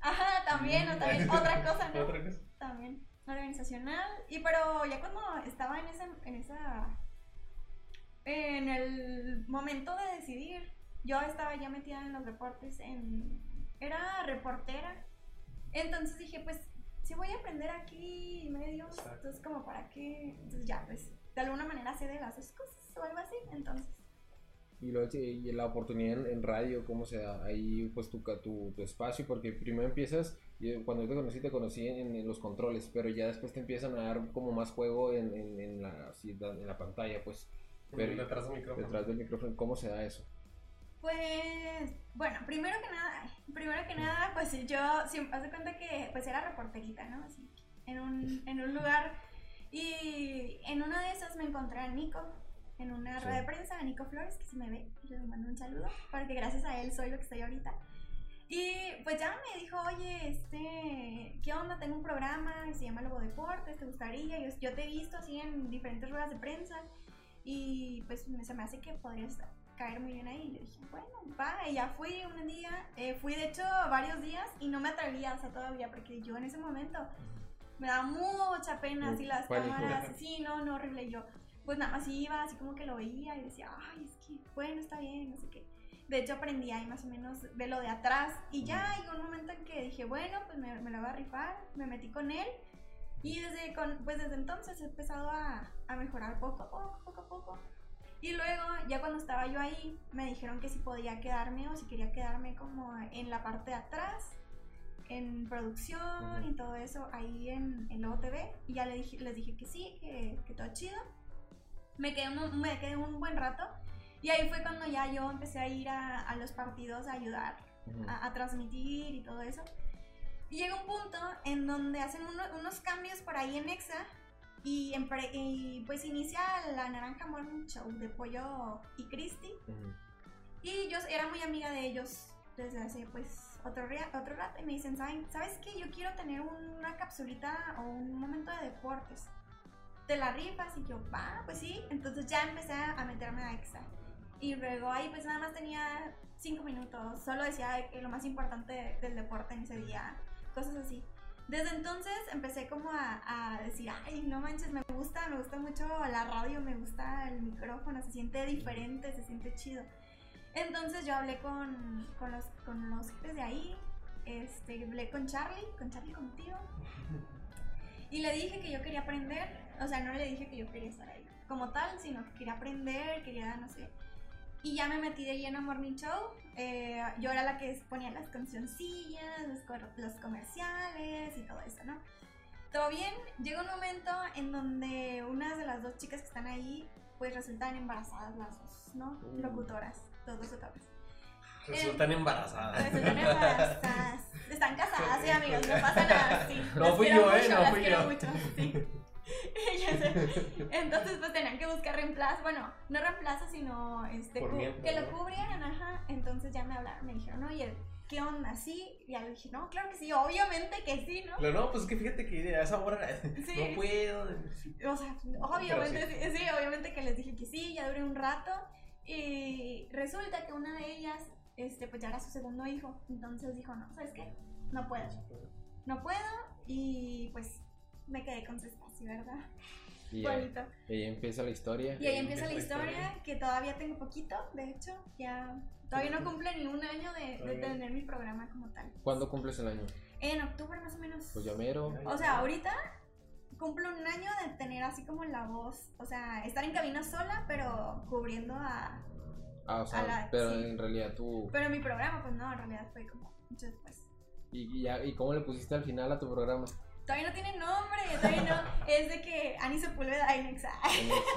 Ajá, también, o también otra cosa, ¿no? Otra cosa. También también organizacional. Y pero ya cuando estaba en esa, en esa, en el momento de decidir, yo estaba ya metida en los reportes, en, era reportera. Entonces dije, pues, si voy a aprender aquí medios, entonces como para qué, entonces ya, pues, de alguna manera sé de las dos cosas o algo así, entonces. Y, y la oportunidad en, radio, ¿cómo se da? Ahí pues tu, tu, tu espacio, porque primero empiezas, cuando yo te conocí, te conocí en, los controles, pero ya después te empiezan a dar como más juego en, en, la, en la pantalla, pues. Pero, detrás del micrófono. Detrás del micrófono, ¿cómo se da eso? Pues, bueno, primero que nada, primero que nada, pues yo siempre, hace cuenta que pues era reporterita, ¿no? Así, en un, <laughs> en un lugar y en una de esas me encontré a Nico, en una rueda de prensa, a Nico Flores, que se me ve, le mando un saludo, porque gracias a él soy lo que estoy ahorita. Y pues ya me dijo, oye, este, ¿qué onda? Tengo un programa, se llama Lobo Deportes, ¿te gustaría? Yo, yo te he visto así en diferentes ruedas de prensa y pues se me hace que podrías caer muy bien ahí. Y le dije, bueno, va, y ya fui un día, eh, fui de hecho varios días y no me atrevía, o sea, todavía, porque yo en ese momento me daba mucha pena así las cámaras, sí, no, no, horrible. yo, pues nada más iba, así como que lo veía y decía, ay, es que, bueno, está bien, no sé qué. De hecho, aprendí ahí más o menos de lo de atrás. Y ya hay un momento en que dije, bueno, pues me, me la voy a rifar. Me metí con él. Y desde, con, pues desde entonces he empezado a, a mejorar poco a poco, poco a poco. Y luego, ya cuando estaba yo ahí, me dijeron que si podía quedarme o si quería quedarme como en la parte de atrás, en producción y todo eso, ahí en, en Lobo TV. Y ya les dije, les dije que sí, que, que todo chido. Me quedé, un, me quedé un buen rato. Y ahí fue cuando ya yo empecé a ir a, a los partidos a ayudar, a, transmitir y todo eso. Y llega un punto en donde hacen unos cambios por ahí en EXA y, y, pues inicia la Naranja Morning Show de Pollo y Cristi. Y yo era muy amiga de ellos desde hace pues otro, otro rato y me dicen, ¿sabes qué? Yo quiero tener una capsulita o un momento de deportes. ¿Te la rifas? Y yo, va, pues sí. Entonces ya empecé a meterme a EXA. Y luego ahí pues nada más tenía cinco minutos, solo decía lo más importante del deporte en ese día, cosas así. Desde entonces empecé como a, a, decir, ay, no manches, me gusta, me gusta mucho la radio, me gusta el micrófono, se siente diferente, se siente chido. Entonces yo hablé con, con los, con los jefes de ahí, este, hablé con Charlie, con Charlie contigo, y le dije que yo quería aprender, o sea, no le dije que yo quería estar ahí como tal, sino que quería aprender, quería, no sé, y ya me metí de lleno a Morning Show. Eh, yo era la que ponía las cancioncillas, los, comerciales y todo eso, ¿no? Todo bien. Llega un momento en donde una de las dos chicas que están ahí, pues resultan embarazadas las dos, ¿no? Mm. Dos locutores. Resultan embarazadas. Resultan embarazadas. <laughs> Están casadas, sí, amigos, no pasa nada. Sí. <laughs> No fui yo, eh, no fui yo. Mucho, sí. <laughs> Entonces pues tenían que buscar reemplazo, bueno, no reemplazo, sino este, que lo cubrieran, ajá. Entonces ya me hablaron, me dijeron, oye, ¿qué onda? ¿Sí? Y ya le dije, no, claro que sí, obviamente que sí, ¿no? Pero no, pues es que fíjate que a esa hora no puedo. O sea, obviamente, sí. obviamente que les dije que sí, ya duré un rato. Y resulta que una de ellas, este, pues ya era su segundo hijo. Entonces dijo, no, ¿sabes qué? No puedo. No puedo. Y pues me quedé con su espacio, ¿verdad? Y ahí empieza la historia. Y ahí empieza la historia, que todavía tengo poquito, de hecho, ya todavía no cumple ni un año de, de tener mi programa como tal. ¿Cuándo cumples el año? En octubre más o menos. Pues ya mero. O sea, ahorita cumplo un año de tener así como la voz, o sea, estar en cabina sola, pero cubriendo a... Ah, o sea, pero en realidad tú... Pero mi programa, pues no, en realidad fue como mucho después. ¿Y, ya, ¿Y cómo le pusiste al final a tu programa? Todavía no tiene nombre, todavía no. <laughs> es de que Ani Sepúlveda Inexa.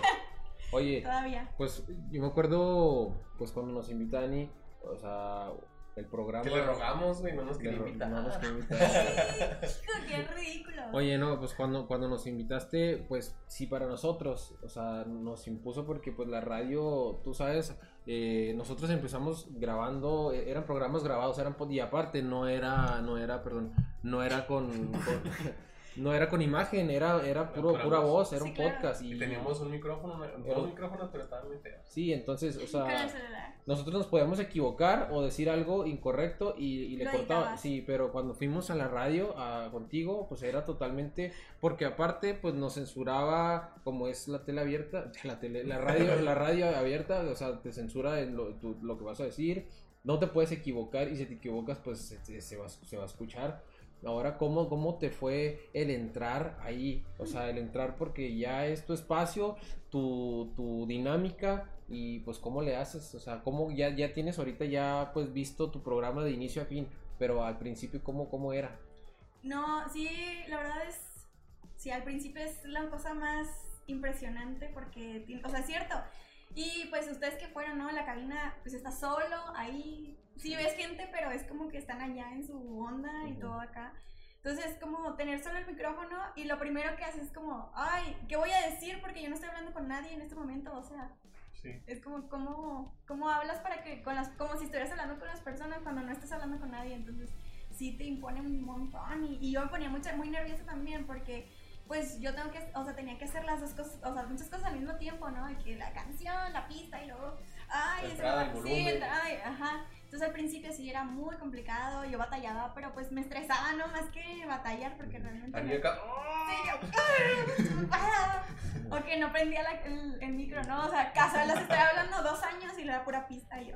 <laughs> Oye, todavía. Pues yo me acuerdo, pues cuando nos invita Ani, o sea, el programa. Que le rogamos, güey, no nos quería invitar. No nos <laughs> Qué ridículo. Oye, no, pues cuando, cuando nos invitaste, pues sí para nosotros, o sea, nos impuso porque pues la radio, tú sabes, eh, nosotros empezamos grabando, eh, eran programas grabados, eran y aparte no era, no era, perdón, no era con, <laughs> no era con imagen, era, era puro, pura pura voz. voz, era Sí, un claro. podcast. Y Y, teníamos un micrófono, dos micrófonos, pero estaban muy feos. Sí, entonces, o sea, nosotros nos podíamos equivocar o decir algo incorrecto y, y le cortaba. Sí, pero cuando fuimos a la radio a, contigo, pues era totalmente. Porque aparte, pues nos censuraba, como es la tele abierta, <laughs> la tele, la radio, <laughs> la radio abierta, o sea, te censura en lo, tu- lo que vas a decir. No te puedes equivocar y si te equivocas, pues se va, se va a escuchar. Ahora, ¿cómo, ¿cómo te fue el entrar ahí? O sea, el entrar porque ya es tu espacio, tu, tu dinámica y pues cómo le haces, o sea, cómo ya, ya tienes ahorita ya pues visto tu programa de inicio a fin, pero al principio cómo, cómo era. No, sí, la verdad es. Sí, al principio es la cosa más impresionante porque. O sea, es cierto. Y pues ustedes que fueron, ¿no? La cabina, pues está solo, ahí. Sí ves gente, pero es como que están allá en su onda y Ujú. todo acá. Entonces es como tener solo el micrófono y lo primero que haces es como, ay, ¿qué voy a decir? Porque yo no estoy hablando con nadie en este momento, o sea, Sí. es como, ¿cómo, cómo hablas para que, con las, como si estuvieras hablando con las personas cuando no estás hablando con nadie? Entonces, sí te impone un montón. Y, y yo me ponía mucha, muy nerviosa también porque, pues, yo tengo que, o sea, tenía que hacer las dos cosas, o sea, muchas cosas al mismo tiempo, ¿no? Que la canción, la pista y luego, ay, La entrada, el sí, volumen. entrada, y- ajá. Entonces al principio sí era muy complicado, yo batallaba, pero pues me estresaba, ¿no? Más que batallar porque realmente... A mí me-. Sí, yo, <laughs> ¡ah! O que no prendía la- el, el micro, ¿no? O sea, casa las estoy hablando dos años y le da pura pista y yo.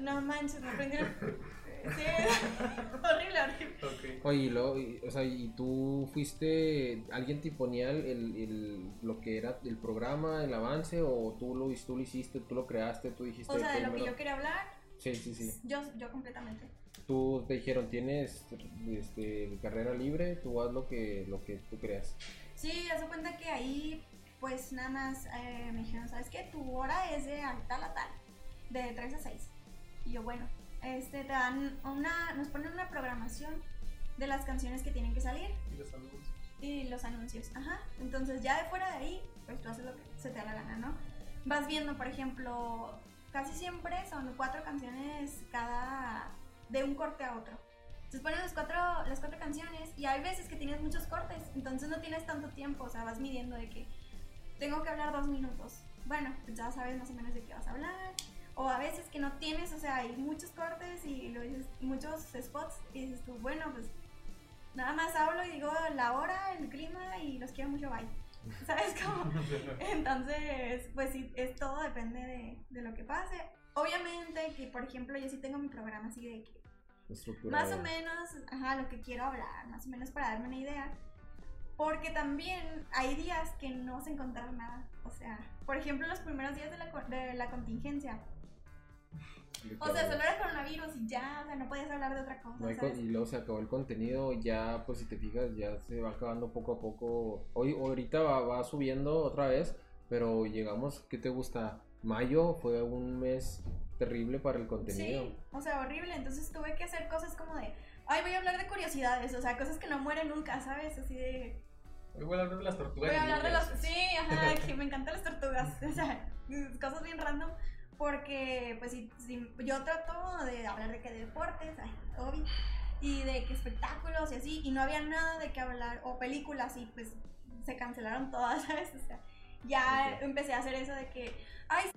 No manches, no prendí el. Sí, <laughs> horrible, horrible. Ok. Oye, y luego, y- o sea, y tú fuiste, alguien te ponía el, el- lo que era el programa, el avance, o tú lo, tú lo hiciste, tú lo creaste, tú dijiste O sea, de lo que yo quería hablar, Sí, sí, sí. yo, yo completamente. Tú te dijeron, tienes este, carrera libre, tú haz lo que, lo que tú creas. Sí, haz de cuenta que ahí, pues nada más eh, me dijeron, ¿sabes qué? Tu hora es de tal a tal, de 3 a 6. Y yo, bueno, este, te dan una, nos ponen una programación de las canciones que tienen que salir Y los anuncios. y los anuncios. Ajá. Entonces ya de fuera de ahí, pues tú haces lo que se te da la gana, ¿no? Vas viendo, por ejemplo, casi siempre son cuatro canciones cada de un corte a otro. Entonces ponen los cuatro, las cuatro canciones y hay veces que tienes muchos cortes, entonces no tienes tanto tiempo, o sea, vas midiendo de que tengo que hablar dos minutos. Bueno, pues ya sabes más o menos de qué vas a hablar. O a veces que no tienes, o sea, hay muchos cortes y lo dices, muchos spots y dices tú, bueno, pues nada más hablo y digo la hora, el clima y los quiero mucho, bye. <laughs> ¿Sabes cómo? Entonces, pues sí, es todo depende de, de lo que pase. Obviamente que, por ejemplo, yo sí tengo mi programa así de que más o menos, ajá, lo que quiero hablar, más o menos para darme una idea. Porque también hay días que no vas a encontrar nada. O sea, por ejemplo, los primeros días de la, de la contingencia. O sea, solo era coronavirus y ya, o sea, no podías hablar de otra cosa. No hay co- ¿sabes? y luego se acabó el contenido, ya pues si te fijas ya se va acabando poco a poco. Hoy ahorita va, va subiendo otra vez, pero llegamos, ¿qué te gusta? Mayo fue un mes terrible para el contenido. Sí, o sea, horrible. Entonces tuve que hacer cosas como de, ay, voy a hablar de curiosidades, o sea, cosas que no mueren nunca, ¿sabes? Así de, Hoy voy a hablar de las tortugas. voy a hablar de los, sí, ajá, que me encantan las tortugas, <laughs> o sea, cosas bien random. Porque, pues, si, si- yo trato de hablar de que de deportes, ay, obvio, y de que espectáculos y así, y no había nada de qué hablar, o películas, y pues se cancelaron todas, <laughs> ¿sabes? O sea, ya empecé a hacer eso de que, ay,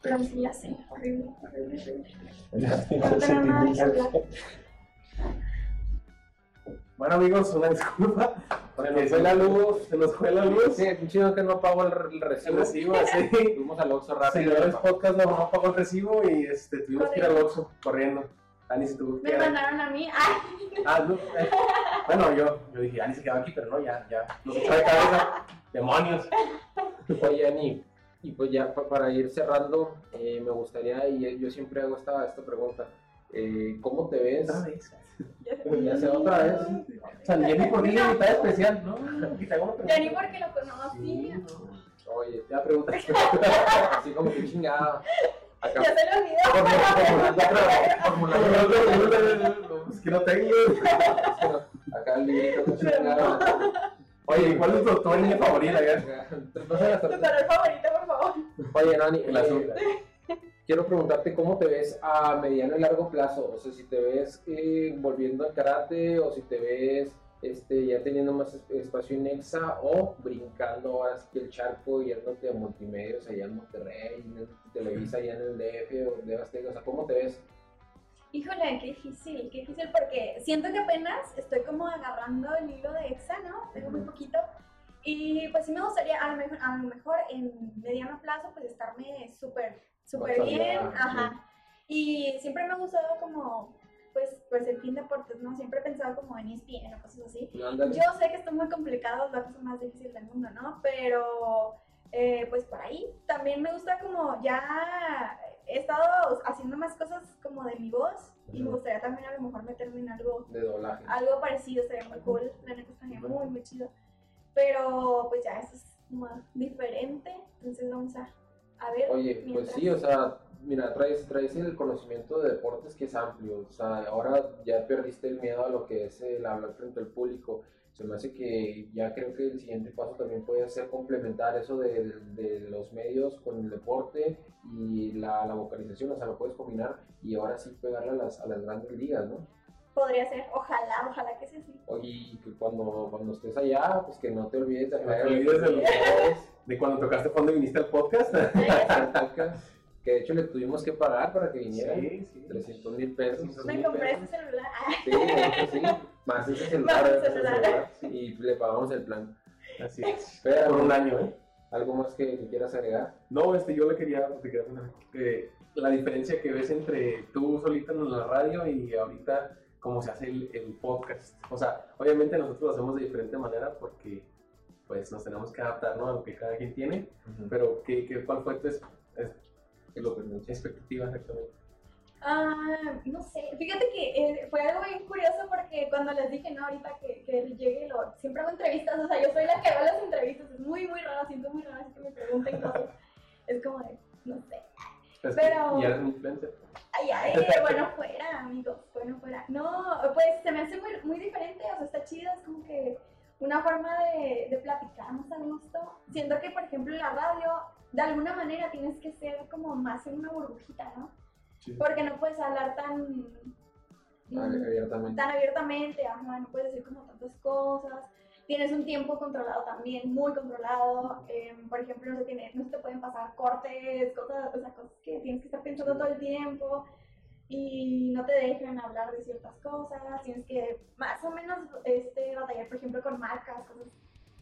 Pero sí, ya sé, horrible, horrible, horrible. No Bueno, amigos, una disculpa. Se nos fue la luz. Se nos fue la luz. Sí, qué chido que no pagó el, el El recibo. recibo, sí. Fuimos al Oxxo rápido. Seguidores podcast no, no pagó el recibo y este, tuvimos que ir al Oxxo corriendo. Ani se tuvo que Me mandaron a mí. Ay, Ah, no, eh. Bueno, yo, yo dije, Ani se quedaba aquí, pero no, ya, ya. Nos echó de cabeza. Demonios. Oye, Ani, y pues ya pa- para ir cerrando, eh, me gustaría, y yo siempre hago esta, esta pregunta, eh, ¿cómo te ves? Otra vez. Ya sea otra vez. O sea, ni ni por mí ni invitada especial, ¿no? Y te hago una ni porque lo conocí. Sí, no. Oye, Ya pregunta. <laughs> así como que chingada. Acá, Ya se le olvidó. Es que no tengo. Acá el librito, no chingada. Oye, ¿cuál es tu, tu anime favorito? Tu color favorito, por favor. Oye, Nani, El azul. Quiero preguntarte cómo te ves a mediano y largo plazo. O sea, si te ves eh, volviendo al karate o si te ves este, ya teniendo más es- espacio en Exa o brincando ahora sí que el charco yéndote a multimedios allá en Monterrey, en Televisa allá en el DF o de Azteca. O sea, ¿cómo te ves? Híjole, qué difícil, qué difícil porque siento que apenas estoy como agarrando el hilo de EXA, ¿no? Tengo muy poquito. Y pues sí me gustaría a lo mejor, a lo mejor en mediano plazo pues estarme súper, súper bien, ajá. Y siempre me ha gustado como, pues, pues el fin deportes, ¿no? Siempre he pensado como en ESPN o cosas así. Ándale. Yo sé que está muy complicado, es la cosa más difícil del mundo, ¿no? Pero, eh, pues por ahí. También me gusta como ya he estado haciendo más cosas como de mi voz y me gustaría también a lo mejor meterme en algo, de doblaje. algo parecido, estaría muy cool. La neta estaría muy, muy chido. Pero, pues ya eso es como diferente, entonces vamos a, a ver. Oye, pues mientras- sí, o sea, mira, traes, traes el conocimiento de deportes que es amplio, o sea, ahora ya perdiste el miedo a lo que es el hablar frente al público. Se me hace que ya creo que el siguiente paso también puede ser complementar eso de, de los medios con el deporte y la, la vocalización, o sea, lo puedes combinar y ahora sí pegarle a las, a las grandes ligas, ¿no? Podría ser, ojalá, ojalá que sea así. Oye, y que cuando, cuando estés allá, pues que no te olvides de No olvides los- <laughs> los De cuando tocaste fondo y viniste <laughs> al podcast. Que de hecho le tuvimos que pagar para que viniera. Sí, sí. 300 mil pesos. Me compré este celular. Ah, Sí, de hecho, sí. Más ese celular. Más el ese celular. sí, y le pagamos el plan. Así es. Pero, Por un año, ¿eh? ¿Algo más que, que quieras agregar? No, este, yo le quería, te quería la diferencia que ves entre tú solita en la radio y ahorita cómo se hace el, el podcast. O sea, obviamente nosotros lo hacemos de diferente manera porque pues nos tenemos que adaptar ¿no? a lo que cada quien tiene, pero ¿qué, qué, ¿cuál fue tu es- es- lo- expectativa exactamente? Ah, no sé, fíjate que eh, fue algo bien curioso porque cuando les dije, no, ahorita que, que llegue, lo, siempre hago entrevistas, o sea, yo soy la que hago las entrevistas, es muy, muy raro, siento muy raro así que me pregunten cosas, es como de, no sé, Es Pero- que ya eres un influencer. ay, ay, bueno fuera, amigos, bueno fuera, no, pues se me hace muy, muy diferente, o sea, está chido, es como que una forma de, de platicar más a gusto, siento que, por ejemplo, la radio, de alguna manera tienes que ser como más en una burbujita, ¿no? Porque no puedes hablar tan... Abiertamente. tan abiertamente, ajá, no puedes decir como tantas cosas. Tienes un tiempo controlado también, muy controlado. em, por ejemplo, no se, tiene, no se te pueden pasar cortes, cosas, o sea, cosas que tienes que estar pensando todo el tiempo y no te dejan hablar de ciertas cosas. Tienes que más o menos este, batallar, por ejemplo, con marcas, cosas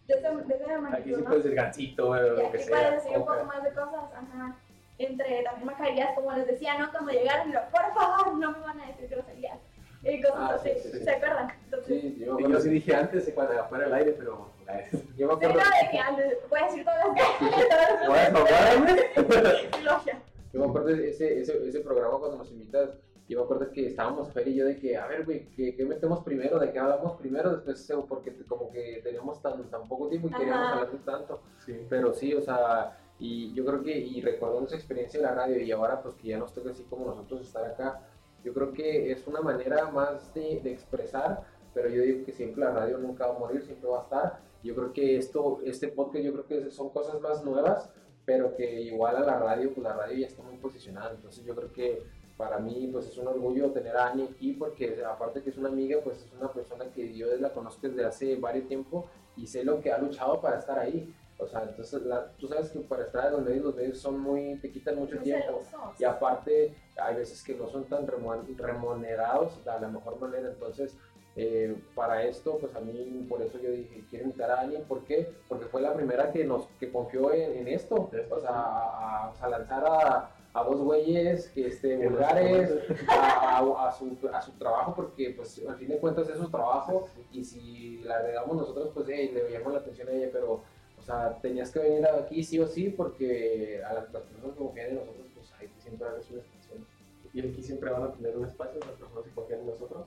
de esa, de esa Aquí sí ¿no? puedes decir gancito lo que aquí sea. puedes decir un poco más de cosas, ajá. Entre también mascarillas, como les decía, ¿no? Cuando llegaron, por favor, no me van a decir groserías. Y cosas Ah, así, sí, sí, sí. ¿se acuerdan? Entonces, Sí, yo Y yo sí dije antes, cuando afuera del aire, pero... <laughs> yo me Sí, acuerdo, no, de que antes, <laughs> puedes decir todas las cosas. Bueno, bueno. Sí, logia. Yo me acuerdo de ese, ese, ese programa cuando nos invitas. Yo me acuerdo que estábamos Fer y yo de que, a ver, güey, ¿qué, qué metemos primero? ¿De qué hablamos primero? Después, porque como que teníamos tan, tan poco tiempo y queríamos Ajá. hablar de tanto. Sí. Pero sí, o sea, y yo creo que, y recordando esa experiencia en la radio y ahora pues que ya nos toca así como nosotros estar acá, yo creo que es una manera más de, de expresar, pero yo digo que siempre la radio nunca va a morir, siempre va a estar. Yo creo que esto, este podcast, yo creo que son cosas más nuevas, pero que igual a la radio, pues la radio ya está muy posicionada, entonces yo creo que para mí pues es un orgullo tener a Ani aquí porque aparte que es una amiga pues es una persona que yo la conozco desde hace varios tiempo y sé lo que ha luchado para estar ahí. O sea entonces la- tú sabes que para estar en los medios los medios son muy te quitan mucho Muy tiempo. celosos. y aparte hay veces que no son tan remunerados de la mejor manera. Entonces eh, para esto pues a mí por eso yo dije quiero invitar a alguien ¿por qué? porque fue la primera que nos que confió en, en esto. O sea a, lanzar a, a dos güeyes que este, vulgares a, su, a su trabajo porque pues al fin de cuentas es su trabajo. Y si la agregamos nosotros pues hey, le veíamos la atención a ella pero o sea tenías que venir aquí sí o sí porque a las, las personas que confían en nosotros pues hay que siempre darles una expresión y aquí siempre van a tener un espacio, las personas que confían en nosotros.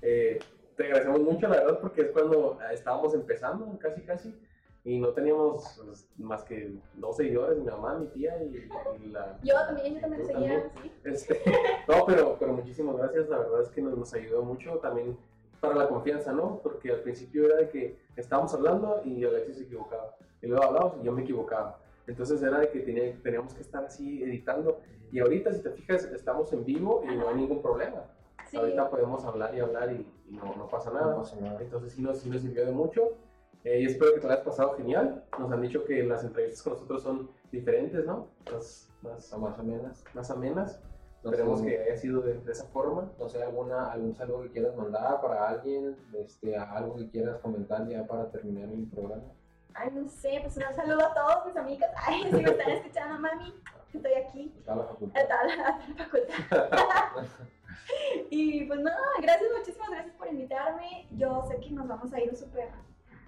Eh, te agradecemos mucho, la verdad, porque es cuando estábamos empezando, casi, casi, y no teníamos pues, más que dos seguidores, mi mamá, mi tía y, y la... Yo también, yo también seguía, sí. Este, no, pero, pero muchísimas gracias, la verdad es que nos, nos ayudó mucho también para la confianza, ¿no? Porque al principio era de que estábamos hablando y Alexis se equivocaba, y luego hablábamos y yo me equivocaba. Entonces era de que tenía- teníamos que estar así editando. Y ahorita, si te fijas, estamos en vivo y no hay ningún problema. Sí. Ahorita podemos hablar y hablar y, y no, no pasa nada. No pasa nada. Entonces sí nos, sí nos sirvió de mucho. Eh, y espero que te lo hayas pasado genial. Nos han dicho que las entrevistas con nosotros son diferentes, ¿no? Más, más, Más o menos. más amenas. No Esperemos sé, que haya sido de, de esa forma. No sé, alguna, algún saludo que quieras mandar para alguien, este, algo que quieras comentar ya para terminar el programa. Ay, no sé, pues un saludo a todos mis amigos. Ay, si me están escuchando, mami, <laughs> estoy aquí. Está la facultad. A tal, a tal facultad. <laughs> y pues no, gracias, muchísimas gracias por invitarme. Yo sé que nos vamos a ir súper,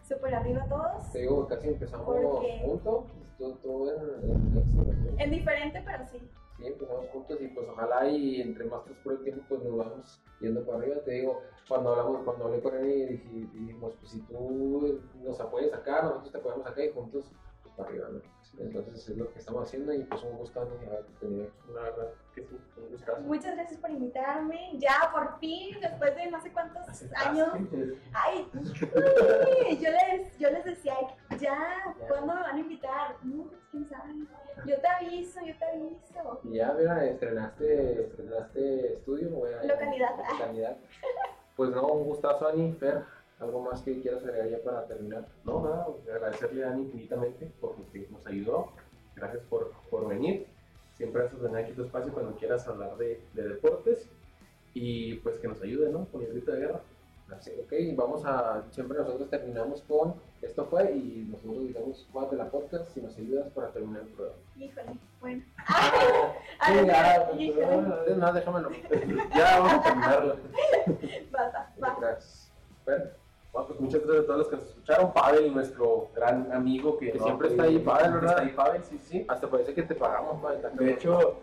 súper arriba todos. Te digo, casi empezamos Porque- juntos, tú, tú en, en. En diferente, pero sí. Sí, empezamos juntos y pues ojalá y entre más transcurre el tiempo pues nos vamos yendo para arriba. Te digo, cuando hablamos, cuando hablé con él y dijimos, pues si tú nos apoyas acá, nosotros te apoyamos acá y juntos pues para arriba, ¿no? Entonces es lo que estamos haciendo y pues un gusto Ani, haberte tenido. La verdad que sí, un gustazo. Muchas gracias por invitarme. Ya, por fin, después de no sé cuántos años. Ay, uy, yo les, yo les decía, ya, ¿cuándo me van a invitar? No, pues quién sabe. Yo te aviso, yo te aviso. Y ya, mira, estrenaste, estrenaste estudio, güey. Localidad. Localidad. Pues no, un gustazo, Ani, Fer. ¿Algo más que quieras agregar ya para terminar? No, nada, agradecerle a Dani infinitamente por lo que nos ayudó. Gracias por, por venir. Siempre haces tener aquí tu espacio cuando quieras hablar de, de deportes. Y pues que nos ayude, ¿no? Con el grito de guerra. Así, ok, vamos a, siempre nosotros terminamos con, esto fue, y nosotros digamos de la podcast, si nos ayudas para terminar el programa. Híjole, bueno. <laughs> Sí, Ay, ya, híjole. pues, no, déjamelo. <laughs> ya vamos a terminarlo. Basta, basta. Gracias. Fer, Bueno, pues muchas gracias a todos los que nos escucharon. Pavel, nuestro gran amigo que, Que no siempre ha está ahí, Pavel, ¿verdad? Está ahí Pavel, sí, sí. hasta parece que te pagamos, pa, está De hecho,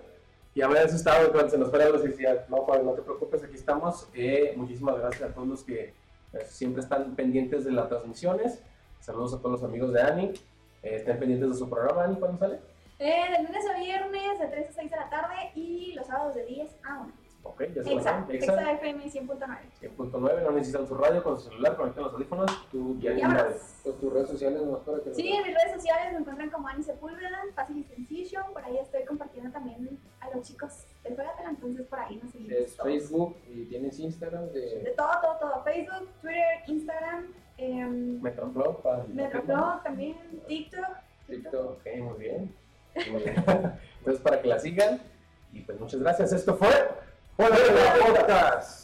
ya me había asustado cuando se nos fuera la luz y decía, no, Pavel, no te preocupes, aquí estamos. Eh, muchísimas gracias a todos los que eh, siempre están pendientes de las transmisiones. Saludos a todos los amigos de Ani. Eh, estén pendientes de su programa, Ani, ¿cuándo sale? Eh, de lunes a viernes, de 3 a 6 de la tarde y los sábados de 10 a 1. Ok, ya se lo Exa, FM 100.9. 100.9, no necesitan su radio con su celular, conectan los audífonos. Tú, Ya, pues tus redes sociales nomás para que Sí, en mis redes sociales me encuentran como Ani Sepúlveda, fácil y sencillo. Por ahí estoy compartiendo también a los chicos de Juegatela, entonces por ahí nos seguimos. es todos. Facebook y tienes Instagram De de todo, todo, todo. Facebook, Twitter, Instagram, em, Metroflow para Metroflog también, TikTok. TikTok. Ok, muy bien. Muy bien. <laughs> Entonces, para que la sigan. Y pues muchas gracias. Esto fue. Hola, Podcast.